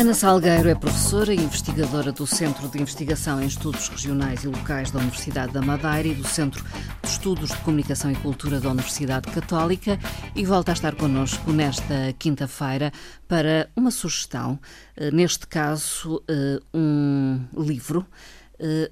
Ana Salgueiro é professora e investigadora do Centro de Investigação em Estudos Regionais e Locais da Universidade da Madeira e do Centro de Estudos de Comunicação e Cultura da Universidade Católica e volta a estar connosco nesta quinta-feira para uma sugestão, eh, neste caso, eh, um livro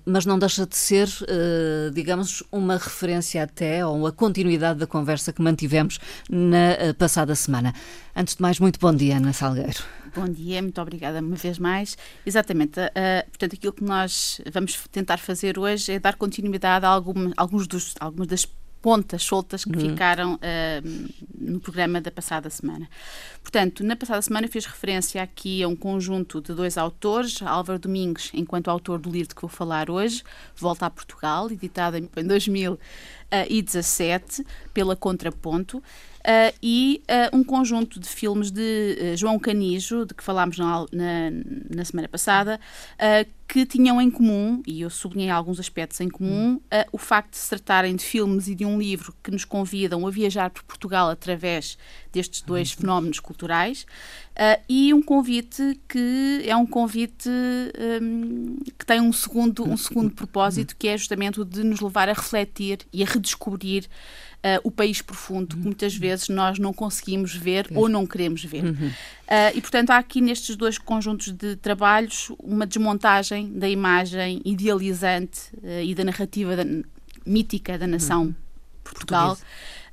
mas não deixa de ser, eh, digamos, uma referência até ou a continuidade da conversa que mantivemos na eh, passada semana. Antes de mais, muito bom dia, Ana Salgueiro. Bom dia, muito obrigada uma vez mais. Exatamente, uh, portanto, aquilo que nós vamos tentar fazer hoje é dar continuidade a algum, alguns dos, algumas das pontas soltas que uhum. ficaram uh, no programa da passada semana. Portanto, na passada semana fiz referência aqui a um conjunto de dois autores, Álvaro Domingos, enquanto autor do livro que vou falar hoje, Volta a Portugal, editado em 2017 pela Contraponto, Uh, e uh, um conjunto de filmes de uh, João Canijo, de que falámos na, na, na semana passada, que tinham em comum, e eu sublinhei alguns aspectos em comum, o facto de se tratarem de filmes e de um livro que nos convidam a viajar por Portugal através destes dois uhum. fenómenos culturais, e um convite que é um convite um, que tem um segundo, um segundo propósito, que é justamente o de nos levar a refletir e a redescobrir uh, o país profundo que muitas vezes nós não conseguimos ver ou não queremos ver. Uhum. Uh, e, portanto, há aqui nestes dois conjuntos de trabalhos uma desmontagem da imagem idealizante uh, e da narrativa da, mítica da nação uhum. Portugal.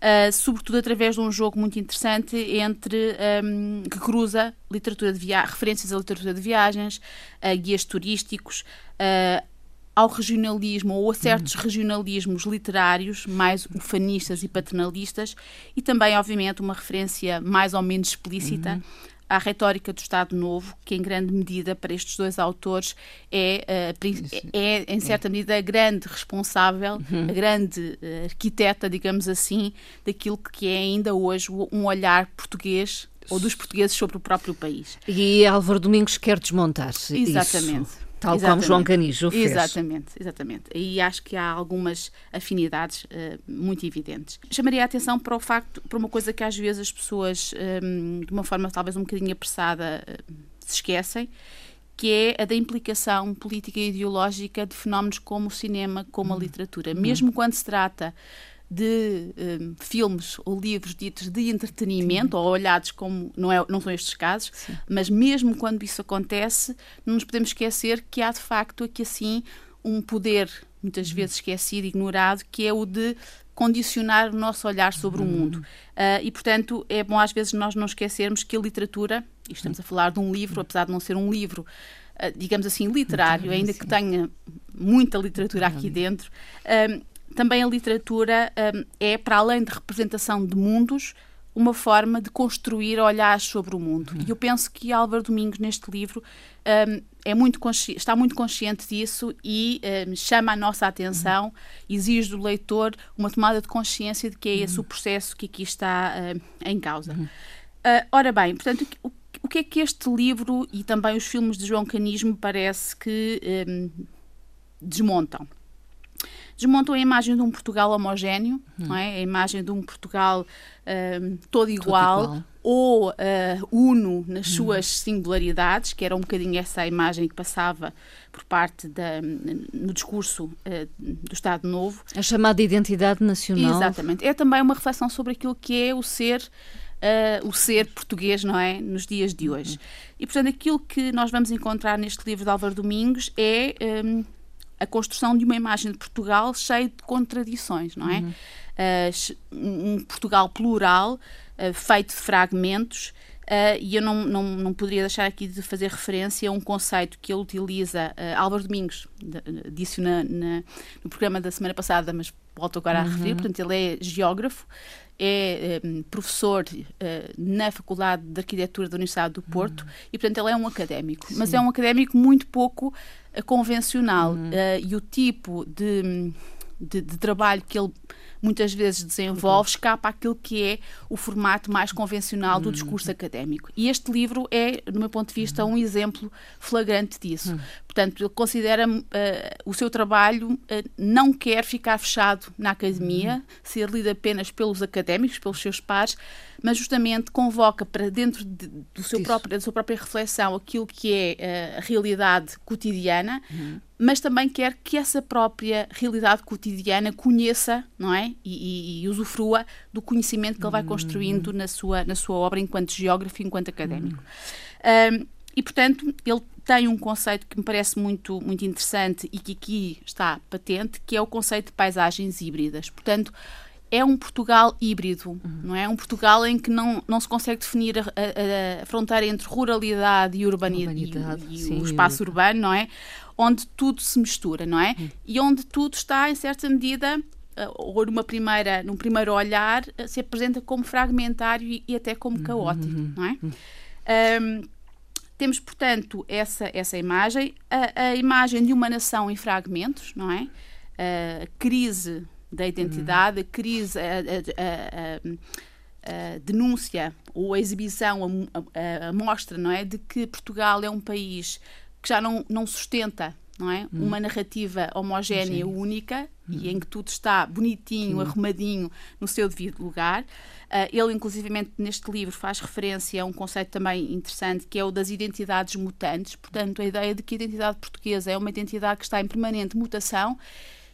Uh, sobretudo através de um jogo muito interessante entre um, que cruza literatura de referências à literatura de viagens, uh, guias turísticos, uh, ao regionalismo ou a certos uhum. regionalismos literários, mais ufanistas e paternalistas, e também, obviamente, uma referência mais ou menos explícita. Uhum. À retórica do Estado Novo, que em grande medida para estes dois autores é, uh, é em certa medida, a grande responsável, uhum. a grande uh, arquiteta, digamos assim, daquilo que é ainda hoje um olhar português ou dos portugueses sobre o próprio país. E Álvaro Domingos quer desmontar-se. Exatamente. Isso. Tal exatamente. como João Canijo fez. Exatamente, exatamente. E acho que há algumas afinidades uh, muito evidentes. Chamaria a atenção para o facto, para uma coisa que às vezes as pessoas, um, ehm, de uma forma talvez um bocadinho apressada, uh, se esquecem, que é a da implicação política e ideológica de fenómenos como o cinema, como a uhum. literatura. Mesmo quando se trata de um, filmes ou livros ditos de entretenimento, Sim. ou olhados como. Não, é, não são estes casos, Sim. mas mesmo quando isso acontece, não nos podemos esquecer que há de facto aqui assim um poder, muitas uhum. vezes esquecido, ignorado, que é o de condicionar o nosso olhar sobre uhum. o mundo. Uh, e, portanto, é bom às vezes nós não esquecermos que a literatura, e estamos a falar de um livro, apesar de não ser um livro, uh, digamos assim, literário, ainda que tenha muita literatura aqui dentro, uh, também a literatura um, é, para além de representação de mundos, uma forma de construir olhares sobre o mundo. Uhum. E eu penso que Álvaro Domingos, neste livro, um, é muito está muito consciente disso e um, chama a nossa atenção, uhum. exige do leitor uma tomada de consciência de que é esse uhum. o processo que aqui está uh, em causa. Uh, ora bem, portanto, o, o, que é que este livro e também os filmes de João Canismo parece que desmontam? Desmontam a imagem de um Portugal homogéneo, hum. não é? a imagem de um Portugal um, todo igual, igual. ou uh, uno nas hum. suas singularidades, que era um bocadinho essa imagem que passava por parte da, no discurso uh, do Estado Novo. A chamada identidade nacional. Exatamente. É também uma reflexão sobre aquilo que é o ser Uh, o ser português, não é? Nos dias de hoje. Uhum. E, portanto, aquilo que nós vamos encontrar neste livro de Álvaro Domingos é um, a construção de uma imagem de Portugal cheia de contradições, não é? Uhum. Uh, um Portugal plural, uh, feito de fragmentos, uh, e eu não, não, não poderia deixar aqui de fazer referência a um conceito que ele utiliza, Álvaro Domingos, disse na, na, no programa da semana passada, mas volto agora uhum. a referir, portanto, ele é geógrafo, é um, professor uh, na Faculdade de Arquitetura da Universidade do Porto uhum. e, portanto, ele é um académico. Sim. Mas é um académico muito pouco uh, convencional uhum. uh, e o tipo de, de, de, trabalho que ele muitas vezes desenvolve uhum. escapa àquilo que é o formato mais convencional do discurso académico. E este livro é, do meu ponto de vista, um exemplo flagrante disso. Portanto, ele considera uh, o seu trabalho uh, não quer ficar fechado na academia, uhum. ser lido apenas pelos académicos, pelos seus pares, mas justamente convoca para dentro de, do seu próprio, da sua própria reflexão aquilo que é uh, a realidade cotidiana, uhum. mas também quer que essa própria realidade cotidiana conheça, não é? E, e, e usufrua do conhecimento que ele vai uhum. construindo na sua, na sua obra enquanto geógrafo, enquanto académico. Uhum. e, portanto, ele tem um conceito que me parece muito, muito interessante e que aqui está patente, que é o conceito de paisagens híbridas. Portanto, é um Portugal híbrido, uhum. não é? Um Portugal em que não, não se consegue definir a, a, a fronteira entre ruralidade e urbanidade, e, e, o espaço urbano, não é? Onde tudo se mistura, não é? Uhum. E onde tudo está, em certa medida, eh, ou numa primeira, num primeiro olhar, eh, se apresenta como fragmentário e, e até como uhum. caótico, uhum. não é? Um, temos, portanto, essa, essa imagem, a, a, imagem de uma nação em fragmentos, não é? A crise da identidade, a crise, a, a, a denúncia ou a exibição, a, mostra, não é? De que Portugal é um país que já não, não sustenta não é? Hum. Uma narrativa homogénea, única, hum. e em que tudo está bonitinho, Sim. arrumadinho, no seu devido lugar. Uh, ele, inclusivamente, neste livro faz referência a um conceito também interessante, que é o das identidades mutantes. Portanto, a ideia de que a identidade portuguesa é uma identidade que está em permanente mutação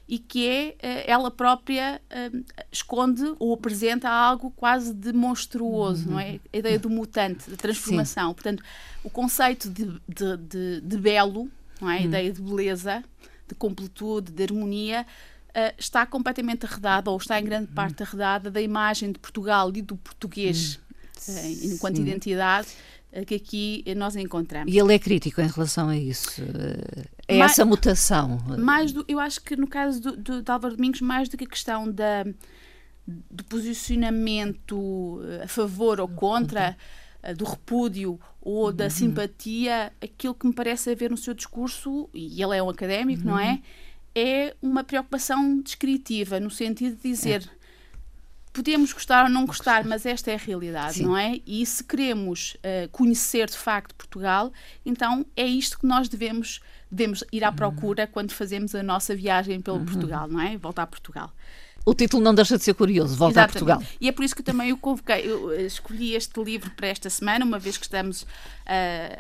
e que é uh, ela própria uh, esconde ou apresenta algo quase de monstruoso, uhum. não é? A ideia do mutante, da transformação. Sim. Portanto, o conceito de, de, de, de belo não é? A hum. ideia de beleza, de completude, de harmonia, uh, está completamente arredada, ou está em grande hum. parte arredada, da imagem de Portugal e do português uh, enquanto Sim. identidade uh, que aqui nós encontramos. E ele é crítico em relação a isso, a mais, essa mutação. Mais do, eu acho que no caso do, do, de Álvaro Domingos, mais do que a questão da, do posicionamento a favor ou contra, do repúdio ou da uhum. simpatia, aquilo que me parece haver no seu discurso, e ele é um académico, uhum. não é? Uhum. É uma preocupação descritiva, no sentido de dizer. É. Podemos gostar ou não gostar, mas esta é a realidade, Sim. não é? E se queremos uh, conhecer de facto Portugal, então é isto que nós devemos, devemos ir à uhum. procura quando fazemos a nossa viagem pelo uhum. Portugal, não é? Voltar a Portugal. O título não deixa de ser curioso, Volta Exatamente. a Portugal. E é por isso que também eu convoquei, eu eh, escolhi este livro para esta semana, uma vez que estamos uh,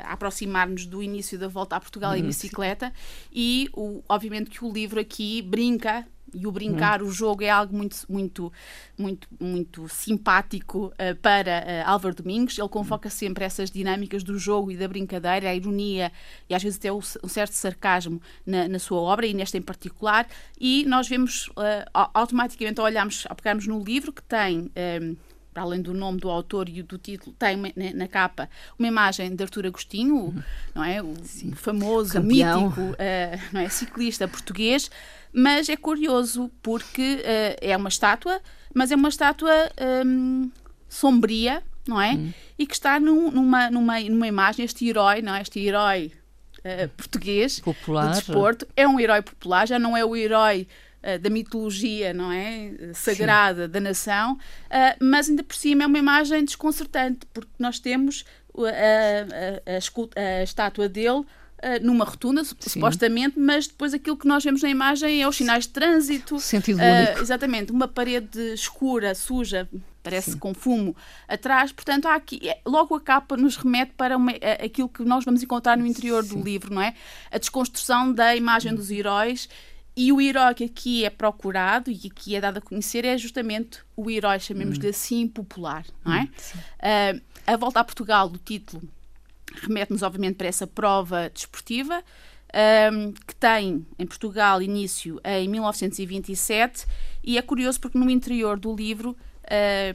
a aproximar-nos do início da Volta a Portugal em uhum. bicicleta, e o, obviamente que o livro aqui brinca e o brincar, hum. o jogo é algo muito, muito, muito, muito simpático uh, para uh, Álvaro Domingos. Ele convoca hum. sempre essas dinâmicas do jogo e da brincadeira, a ironia e às vezes até um certo sarcasmo na, na sua obra e nesta em particular. E nós vemos uh, automaticamente, ao olharmos, ao pegarmos no livro que tem para além do nome do autor e do título, tem na capa uma imagem de Artur Agostinho, uhum. não é? O Sim. famoso, Campeão. mítico uh, não é? ciclista português. Mas é curioso porque uh, é uma estátua, mas é uma estátua um, sombria, não é? Uhum. E que está num, numa, numa, numa imagem, este herói, não é? Este herói uh, português popular. do desporto, é um herói popular, já não é o herói da mitologia, não é? Sagrada Sim. da nação, uh, mas ainda por cima é uma imagem desconcertante, porque nós temos a, a, a, a estátua dele numa rotunda, Sim. supostamente, mas depois aquilo que nós vemos na imagem é os sinais de trânsito. Sentido uh, único. Exatamente, uma parede escura, suja, parece Sim. com fumo atrás. Portanto, há aqui, é, logo a capa nos remete para uma, aquilo que nós vamos encontrar no interior Sim. do livro, não é? A desconstrução da imagem dos heróis e o herói que aqui é procurado e que aqui é dado a conhecer é justamente o herói, chamemos-lhe hum. assim, popular, não é? Uh, a volta a Portugal, do título, remete-nos, obviamente, para essa prova desportiva, um, que tem em Portugal início em 1927, e é curioso porque no interior do livro,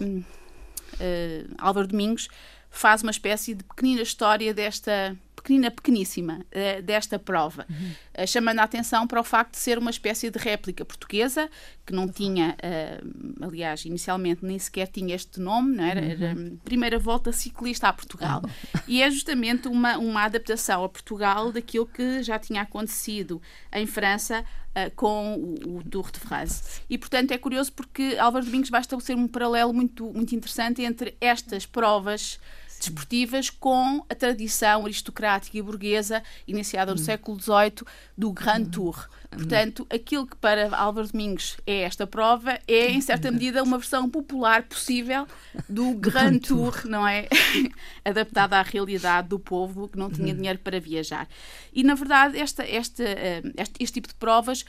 um, uh, Álvaro Domingos faz uma espécie de pequenina história desta pequenina, pequeníssima uh, desta prova, uhum. uh, chamando a atenção para o facto de ser uma espécie de réplica portuguesa, que não tinha, uh, aliás, inicialmente nem sequer tinha este nome, não era? Uhum. era primeira volta ciclista a Portugal. E é justamente uma, uma adaptação a Portugal daquilo que já tinha acontecido em França Uh, com o, o, Tour de France. E, portanto, é curioso porque Álvaro Domingos vai estabelecer um paralelo muito, muito interessante entre estas provas desportivas com a tradição aristocrática e burguesa iniciada no hum. século XVIII do Grand hum. Tour. Portanto, aquilo que para Álvaro Domingos é esta prova é, em certa medida, uma versão popular possível do Grand Tour, não é? Adaptada à realidade do povo que não tinha uhum. dinheiro para viajar. E, na verdade, esta, esta, eh, este, este tipo de provas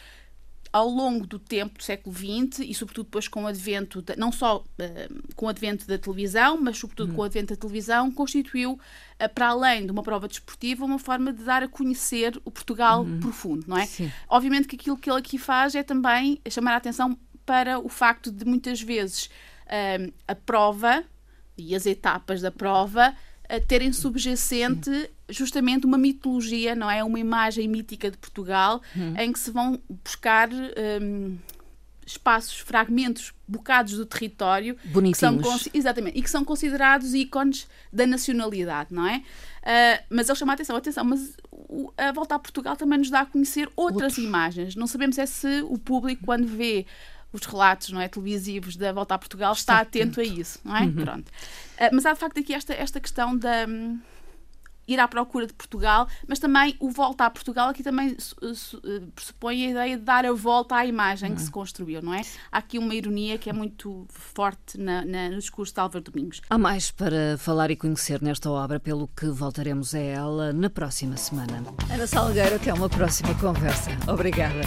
ao longo do tempo do século XX e sobretudo depois com o advento, de, não só uh, com o advento da televisão, mas sobretudo com o advento da televisão, constituiu, uh, para além de uma prova desportiva, uma forma de dar a conhecer o Portugal uhum. profundo, não é? Sim. Obviamente que aquilo que ele aqui faz é também chamar a atenção para o facto de muitas vezes uh, a prova e as etapas da prova terem subjacente justamente uma mitologia, não é? Uma imagem mítica de Portugal hum. em que se vão buscar um, espaços, fragmentos, bocados do território que são, exatamente, e que são considerados ícones da nacionalidade, não é? Uh, mas ele chama a atenção, atenção, mas a volta a Portugal também nos dá a conhecer outras Outro. imagens. Não sabemos é se o público, quando vê os relatos não é, televisivos da volta a Portugal está, atento, a isso, não é? Uhum. Pronto. Uh, mas há de facto aqui esta, esta questão da. Um, ir à procura de Portugal, mas também o volta a Portugal aqui também eh, pressupõe a ideia de dar a volta à imagem que se construiu, não é? Há aqui uma ironia que é muito forte na, na, no discurso de Álvaro Domingos. Há mais para falar e conhecer nesta obra, pelo que voltaremos a ela na próxima semana. Ana Salgueiro, até uma próxima conversa. Obrigada.